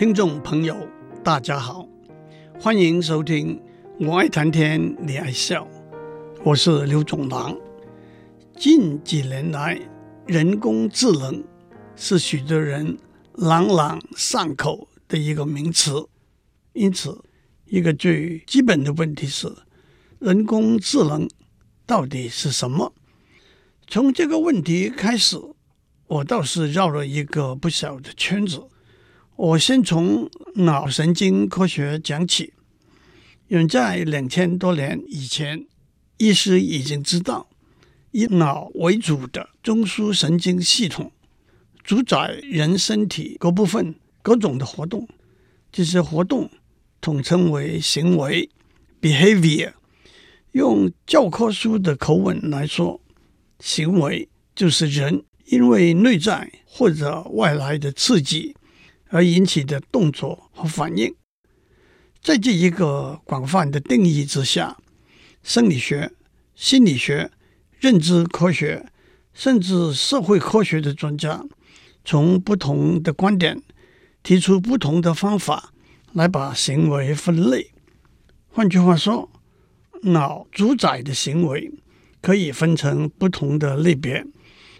听众朋友，大家好，欢迎收听《我爱谈天，你爱笑》，我是刘总郎。近几年来，人工智能是许多人朗朗上口的一个名词，因此，一个最基本的问题是：人工智能到底是什么？从这个问题开始，我倒是绕了一个不小的圈子。我先从脑神经科学讲起。远在两千多年以前，医师已经知道，以脑为主的中枢神经系统主宰人身体各部分各种的活动。这些活动统称为行为 （behavior）。用教科书的口吻来说，行为就是人因为内在或者外来的刺激。而引起的动作和反应，在这一个广泛的定义之下，生理学、心理学、认知科学，甚至社会科学的专家，从不同的观点提出不同的方法来把行为分类。换句话说，脑主宰的行为可以分成不同的类别，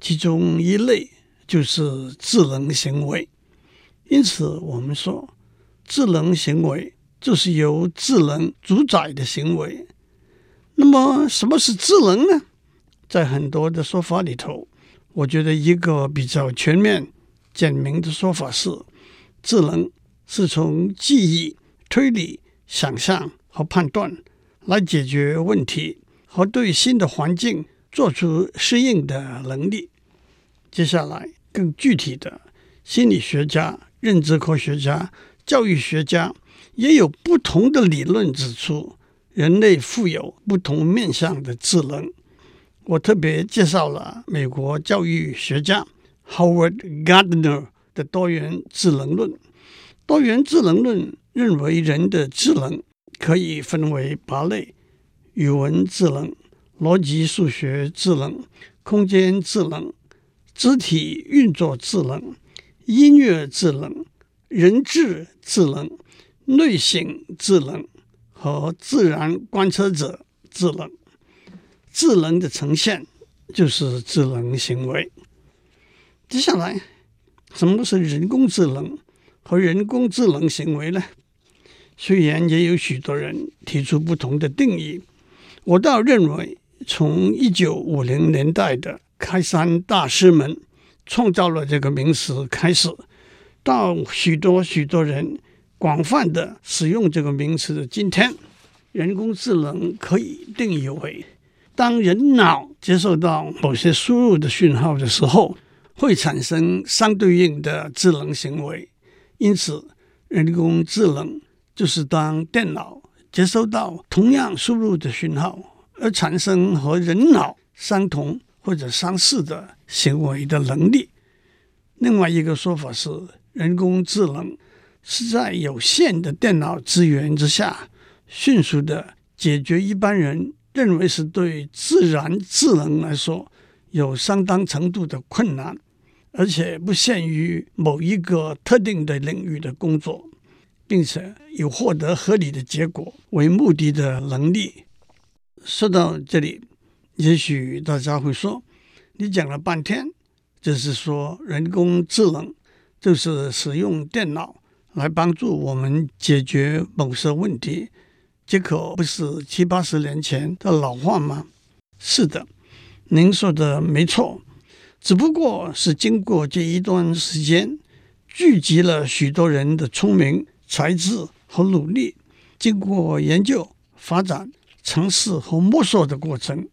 其中一类就是智能行为。因此，我们说，智能行为就是由智能主宰的行为。那么，什么是智能呢？在很多的说法里头，我觉得一个比较全面、简明的说法是：智能是从记忆、推理、想象和判断来解决问题和对新的环境做出适应的能力。接下来，更具体的，心理学家。认知科学家、教育学家也有不同的理论指出，人类富有不同面向的智能。我特别介绍了美国教育学家 Howard Gardner 的多元智能论。多元智能论认为，人的智能可以分为八类：语文智能、逻辑数学智能、空间智能、肢体运作智能。音乐智能、人智智能、类型智能和自然观测者智能。智能的呈现就是智能行为。接下来，什么是人工智能和人工智能行为呢？虽然也有许多人提出不同的定义，我倒认为，从一九五零年代的开山大师们。创造了这个名词开始，到许多许多人广泛的使用这个名词的今天，人工智能可以定义为：当人脑接受到某些输入的讯号的时候，会产生相对应的智能行为。因此，人工智能就是当电脑接收到同样输入的讯号，而产生和人脑相同。或者相似的行为的能力。另外一个说法是，人工智能是在有限的电脑资源之下，迅速的解决一般人认为是对自然智能来说有相当程度的困难，而且不限于某一个特定的领域的工作，并且有获得合理的结果为目的的能力。说到这里。也许大家会说，你讲了半天，就是说人工智能就是使用电脑来帮助我们解决某些问题，这可不是七八十年前的老话吗？是的，您说的没错，只不过是经过这一段时间，聚集了许多人的聪明才智和努力，经过研究、发展、尝试和摸索的过程。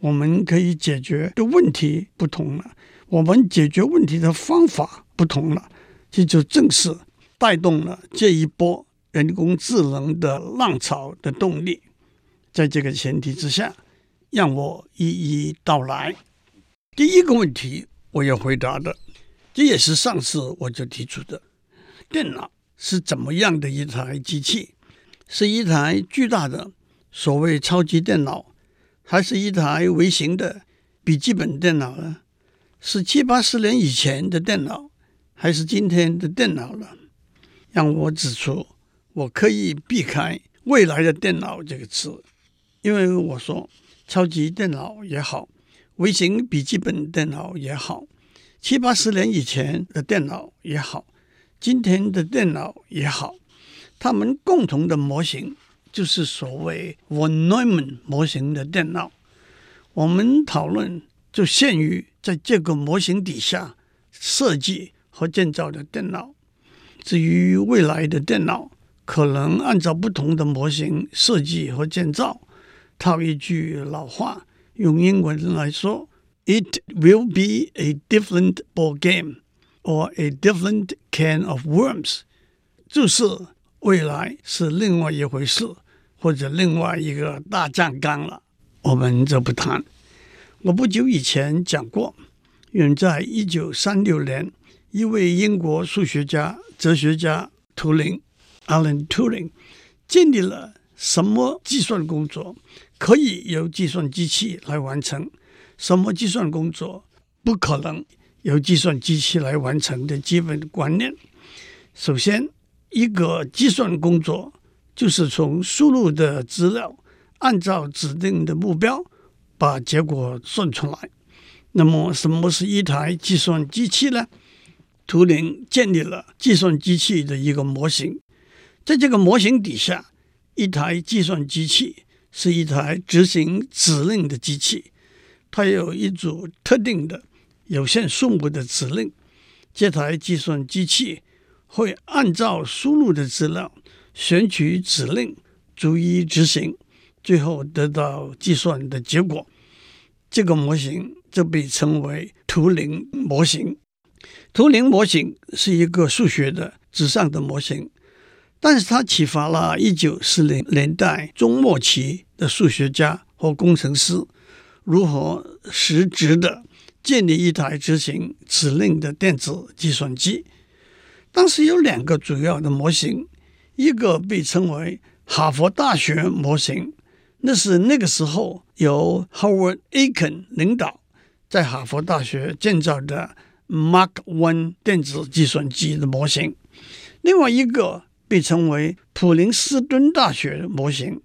我们可以解决的问题不同了，我们解决问题的方法不同了，这就正是带动了这一波人工智能的浪潮的动力。在这个前提之下，让我一一道来。第一个问题，我要回答的，这也是上次我就提出的：电脑是怎么样的一台机器？是一台巨大的所谓超级电脑？还是一台微型的笔记本电脑呢？是七八十年以前的电脑，还是今天的电脑了？让我指出，我刻意避开“未来的电脑”这个词，因为我说超级电脑也好，微型笔记本电脑也好，七八十年以前的电脑也好，今天的电脑也好，它们共同的模型就是所谓 von Neumann 模型的电脑。我们讨论就限于在这个模型底下设计和建造的电脑。至于未来的电脑，可能按照不同的模型设计和建造。套一句老话，用英文来说，It will be a different ball game or a different can of worms，就是未来是另外一回事，或者另外一个大酱缸了。我们就不谈。我不久以前讲过，远在一九三六年，一位英国数学家、哲学家图灵 （Alan Turing） 建立了什么计算工作可以由计算机器来完成，什么计算工作不可能由计算机器来完成的基本观念。首先，一个计算工作就是从输入的资料，按照指定的目标把结果算出来。那么，什么是一台计算机器呢？图灵建立了计算机器的一个模型，在这个模型底下，一台计算机器是一台执行指令的机器，它有一组特定的有限数目的指令，这台计算机器会按照输入的资料选取指令，逐一执行，最后得到计算的结果。这个模型就被称为图灵模型。图灵模型是一个数学的纸上的模型，但是它启发了一九四零年代中末期的数学家和工程师如何实质的建立一台执行指令的电子计算机。当时有两个主要的模型，一个被称为哈佛大学模型，那是那个时候由 Howard Aiken 领导在哈佛大学建造的。Mark One 电子计算机的模型，另外一个被称为普林斯顿大学模型，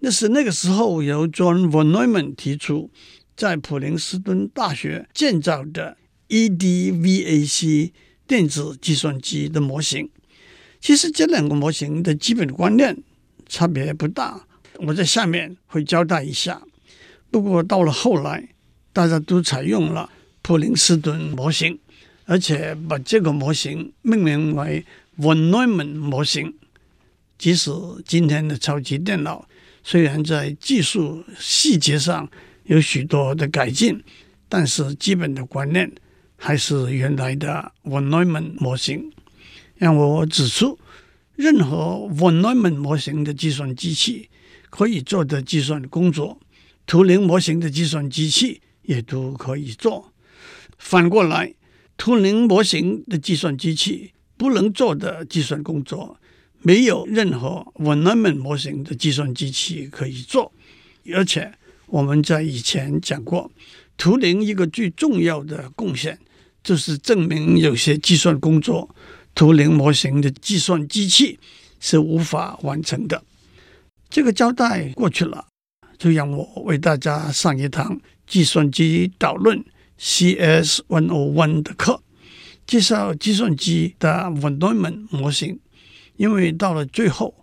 那是那个时候由 John von Neumann 提出，在普林斯顿大学建造的 EDVAC 电子计算机的模型。其实这两个模型的基本观念差别不大，我在下面会交代一下。不过到了后来，大家都采用了。普林斯顿模型，而且把这个模型命名为 von Neumann 模型。即使今天的超级电脑虽然在技术细节上有许多的改进，但是基本的观念还是原来的 von Neumann 模型。让我指出，任何 von Neumann 模型的计算机器可以做的计算工作，图灵模型的计算机器也都可以做。反过来，图灵模型的计算机器不能做的计算工作，没有任何 von Neumann 模型的计算机器可以做。而且我们在以前讲过，图灵一个最重要的贡献，就是证明有些计算工作，图灵模型的计算机器是无法完成的。这个交代过去了，就让我为大家上一堂计算机导论。CS 101的课介绍计算机的 von Neumann 模型，因为到了最后，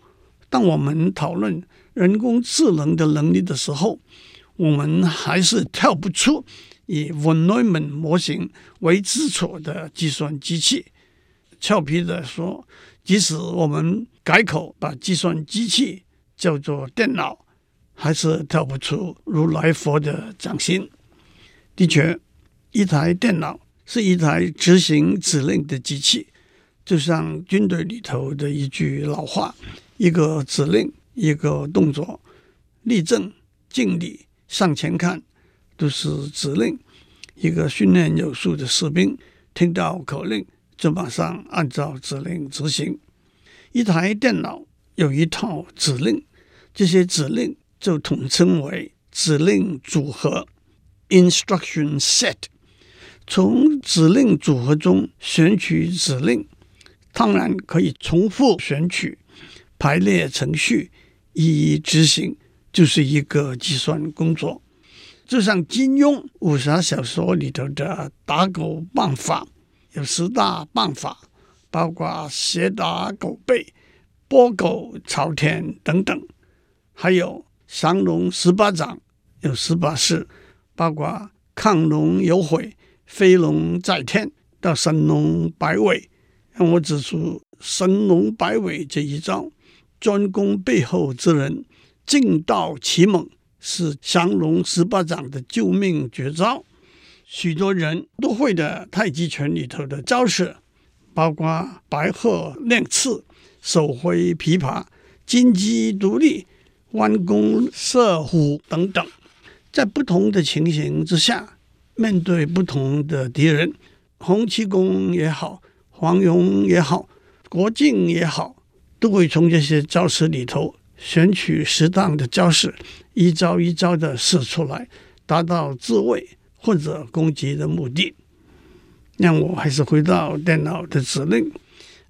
当我们讨论人工智能的能力的时候，我们还是跳不出以 von Neumann 模型为基础的计算机器。俏皮地说，即使我们改口把计算机器叫做电脑，还是跳不出如来佛的掌心。的确。一台电脑是一台执行指令的机器，就像军队里头的一句老话：“一个指令，一个动作，立正、敬礼、向前看，都是指令。”一个训练有素的士兵听到口令，就马上按照指令执行。一台电脑有一套指令，这些指令就统称为指令组合 （instruction set）。从指令组合中选取指令，当然可以重复选取、排列程序，一一执行，就是一个计算工作。就像金庸武侠小说里头的打狗棒法，有十大办法，包括斜打狗背、拨狗朝天等等，还有降龙十八掌，有十八式，包括亢龙有悔、飞龙在天到神龙摆尾。让我指出神龙摆尾这一招，专攻背后之人，劲道奇猛。是降龙十八掌的救命绝招，许多人都会的太极拳里头的招式，包括白鹤亮翅、手挥琵琶、金鸡独立、弯弓射虎等等。在不同的情形之下，面对不同的敌人，洪七公也好，黄蓉也好，郭靖也好，都会从这些招式里头。选取适当的招式，一招一招的试出来，达到自卫或者攻击的目的。让我还是回到电脑的指令。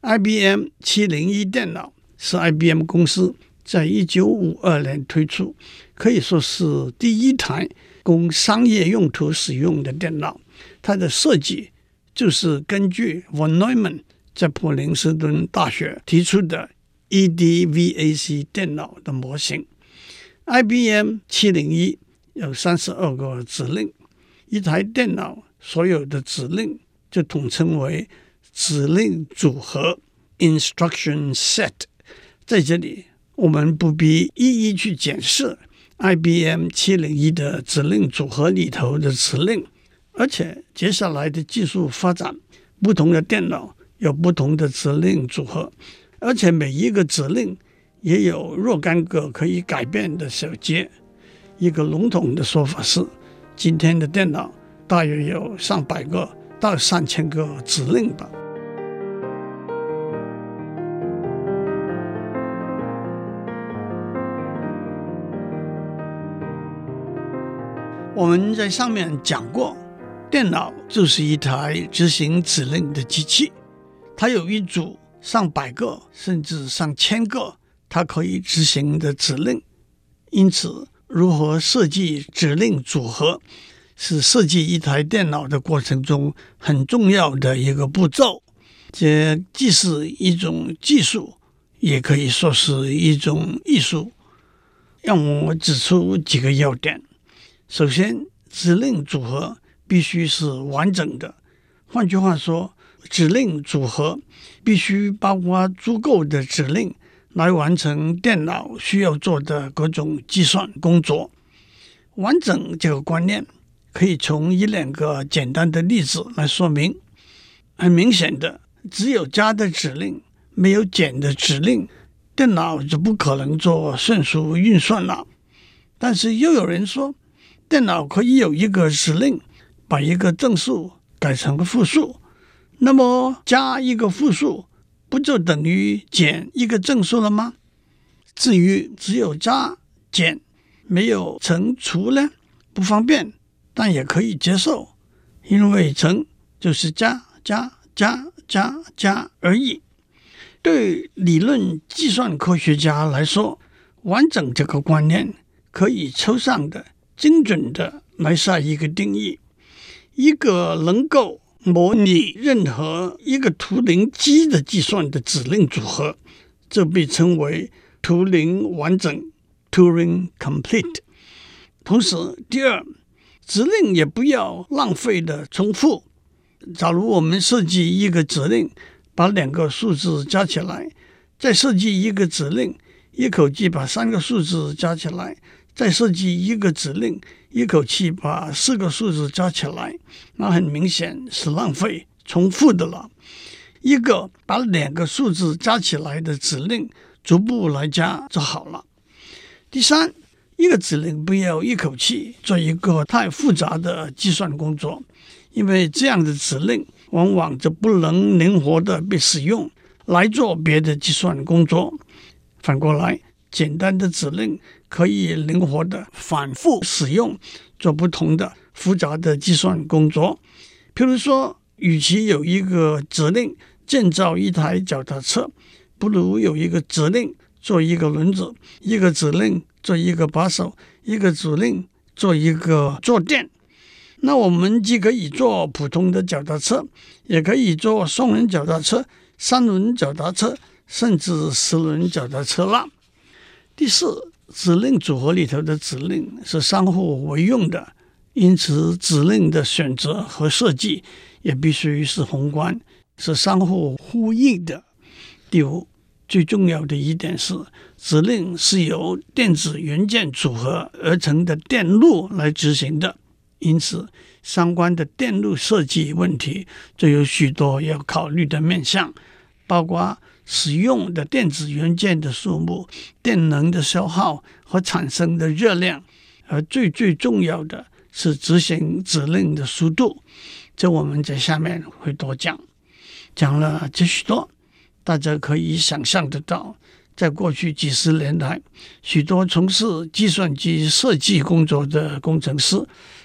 IBM 七零一电脑是 IBM 公司在一九五二年推出，可以说是第一台供商业用途使用的电脑。它的设计就是根据 von Neumann 在普林斯顿大学提出的。EDVAC 电脑的模型，IBM 七零一有三十二个指令，一台电脑所有的指令就统称为指令组合 （Instruction Set）。在这里，我们不必一一去检视 IBM 七零一的指令组合里头的指令，而且接下来的技术发展，不同的电脑有不同的指令组合。而且每一个指令也有若干个可以改变的小节。一个笼统的说法是，今天的电脑大约有上百个到上千个指令吧。我们在上面讲过，电脑就是一台执行指令的机器，它有一组。上百个甚至上千个，它可以执行的指令。因此，如何设计指令组合，是设计一台电脑的过程中很重要的一个步骤。这既是一种技术，也可以说是一种艺术。让我指出几个要点：首先，指令组合必须是完整的。换句话说，指令组合必须包括足够的指令来完成电脑需要做的各种计算工作。完整这个观念可以从一两个简单的例子来说明。很明显的，只有加的指令，没有减的指令，电脑就不可能做算术运算了。但是又有人说，电脑可以有一个指令，把一个正数改成个负数。那么加一个负数，不就等于减一个正数了吗？至于只有加减，没有乘除呢，不方便，但也可以接受，因为乘就是加加加加加而已。对理论计算科学家来说，完整这个观念可以抽象的、精准的来下一个定义，一个能够。模拟任何一个图灵机的计算的指令组合，这被称为图灵完整 （Turing Complete）。同时，第二，指令也不要浪费的重复。假如我们设计一个指令，把两个数字加起来，再设计一个指令，一口气把三个数字加起来，再设计一个指令。一口气把四个数字加起来，那很明显是浪费、重复的了。一个把两个数字加起来的指令，逐步来加就好了。第三，一个指令不要一口气做一个太复杂的计算工作，因为这样的指令往往就不能灵活的被使用来做别的计算工作。反过来，简单的指令可以灵活地反复使用，做不同的复杂的计算工作。譬如说，与其有一个指令建造一台脚踏车，不如有一个指令做一个轮子，一个指令做一个把手，一个指令做一个坐垫。那我们既可以做普通的脚踏车，也可以做双轮脚踏车、三轮脚踏车，甚至四轮脚踏车啦。第四，指令组合里头的指令是相互为用的，因此指令的选择和设计也必须是宏观，是相互呼应的。第五，最重要的一点是，指令是由电子元件组合而成的电路来执行的。因此，相关的电路设计问题就有许多要考虑的面向，包括使用的电子元件的数目、电能的消耗和产生的热量，而最最重要的是执行指令的速度。这我们在下面会多讲。讲了这许多，大家可以想象得到。在过去几十年来，许多从事计算机设计工作的工程师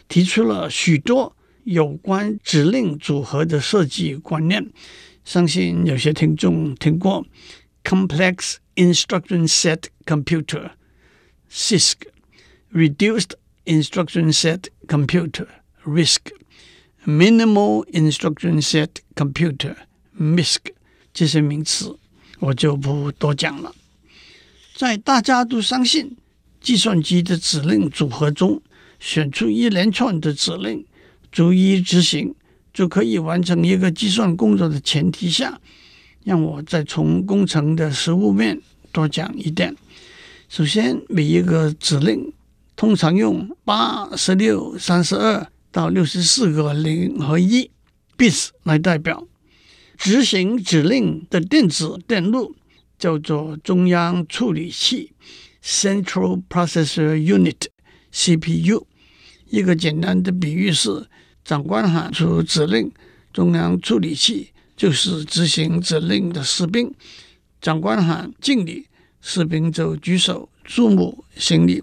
提出了许多有关指令组合的设计观念。相信有些听众听过 Complex Instruction Set Computer (CISC), Reduced Instruction Set Computer (RISC), Minimal Instruction Set Computer (MISC) 这些名词。我就不多讲了。在大家都相信计算机的指令组合中，选出一连串的指令，逐一执行，就可以完成一个计算工作的前提下，让我再从工程的实物面多讲一点。首先，每一个指令通常用八、十六、三十二到六十四个零和一 bits 来代表。执行指令的电子电路叫做中央处理器 （Central Processor Unit，CPU）。一个简单的比喻是：长官喊出指令，中央处理器就是执行指令的士兵。长官喊敬礼，士兵就举手注目行礼。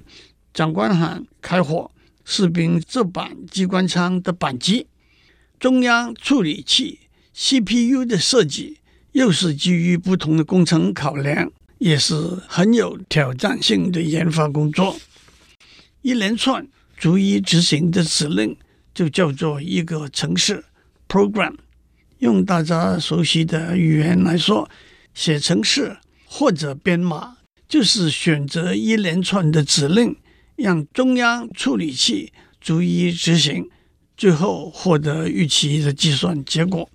长官喊开火，士兵这板机关枪的扳机。中央处理器。CPU 的设计又是基于不同的工程考量，也是很有挑战性的研发工作。一连串逐一执行的指令就叫做一个程式 （program）。用大家熟悉的语言来说，写程式或者编码就是选择一连串的指令，让中央处理器逐一执行，最后获得预期的计算结果。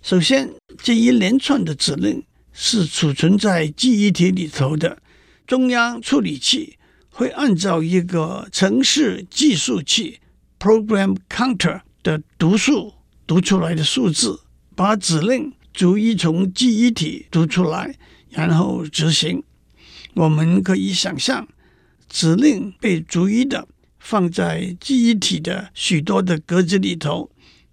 首先，这一连串的指令是储存在记忆体里头的。中央处理器会按照一个程式计数器 （program counter） 的读数读出来的数字，把指令逐一从记忆体读出来，然后执行。我们可以想象，指令被逐一的放在记忆体的许多的格子里头。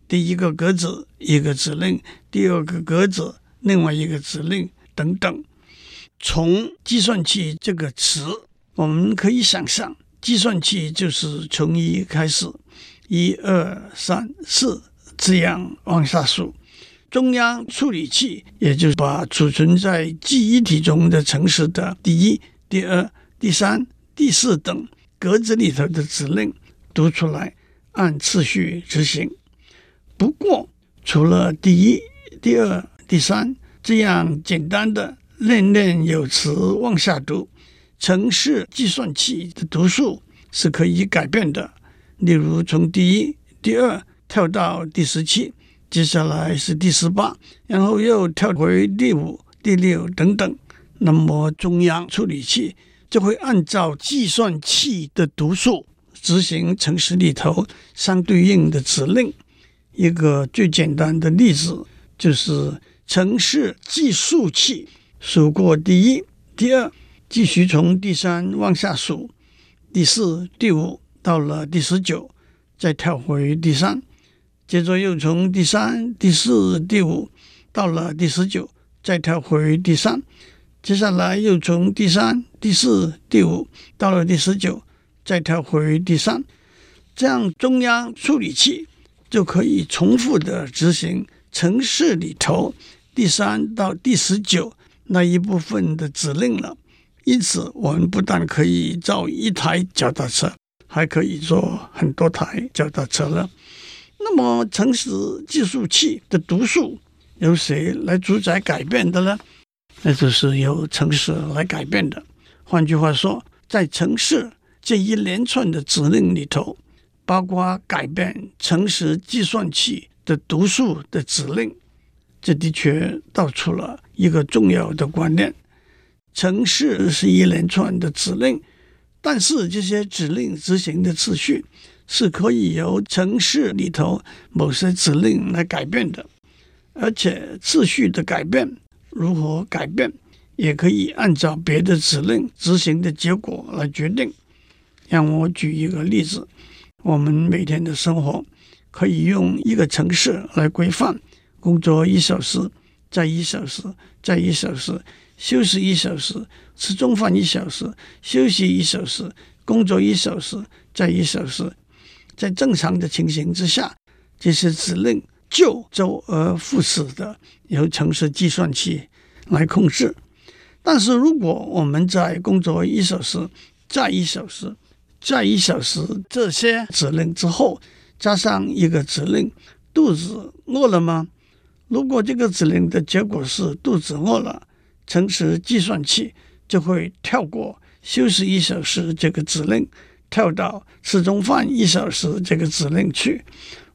第一个格子一个指令，第二个格子另外一个指令等等。从计算器这个词，我们可以想象，计算器就是从一开始，一二三四这样往下数。中央处理器也就是把储存在记忆体中的程式的第一、第二、第三、第四等格子里头的指令读出来，按次序执行。不过，除了第一、第二、第三这样简单的念念有词往下读，程式计算器的读数是可以改变的。例如，从第一、第二跳到第十七，接下来是第十八，然后又跳回第五、第六等等。那么，中央处理器就会按照计算器的读数执行程式里头相对应的指令。一个最简单的例子就是程式计数器数过第一、第二，继续从第三往下数，第四、第五到了第十九，再跳回第三，接着又从第三、第四、第五到了第十九，再跳回第三，接下来又从第三、第四、第五到了第十九，再跳回第三，这样中央处理器。就可以重复的执行程式里头第三到第十九那一部分的指令了。因此，我们不但可以造一台脚踏车，还可以做很多台脚踏车了。那么，城市计数器的读数由谁来主宰改变的呢？那就是由城市来改变的。换句话说，在城市这一连串的指令里头，包括改变城市计算器的读数的指令，这的确道出了一个重要的观念。城市是一连串的指令，但是这些指令执行的次序是可以由程式里头某些指令来改变的，而且次序的改变如何改变，也可以按照别的指令执行的结果来决定。让我举一个例子：我们每天的生活可以用一个程式来规范，工作一小时，再一小时，再一小时。休息一小时，吃中饭一小时，休息一小时，工作一小时，再一小时。在正常的情形之下，这些指令就周而复始的由程式计算器来控制。但是如果我们在工作一小时，再一小时，再一小时这些指令之后，加上一个指令“肚子饿了吗？”如果这个指令的结果是“肚子饿了”，程式计算器就会跳过休息一小时这个指令，跳到吃中饭一小时这个指令去。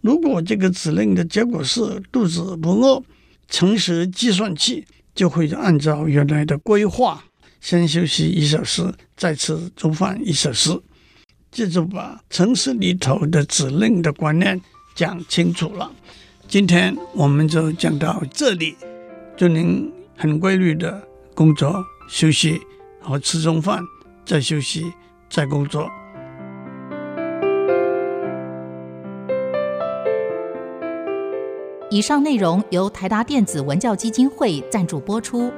如果这个指令的结果是肚子不饿，程式计算器就会按照原来的规划，先休息一小时，再吃中饭一小时。这就把程式里头的指令的观念讲清楚了。今天我们就讲到这里，祝您。很规律的工作、休息，和吃中饭，再休息，再工作。以上内容由台达电子文教基金会赞助播出。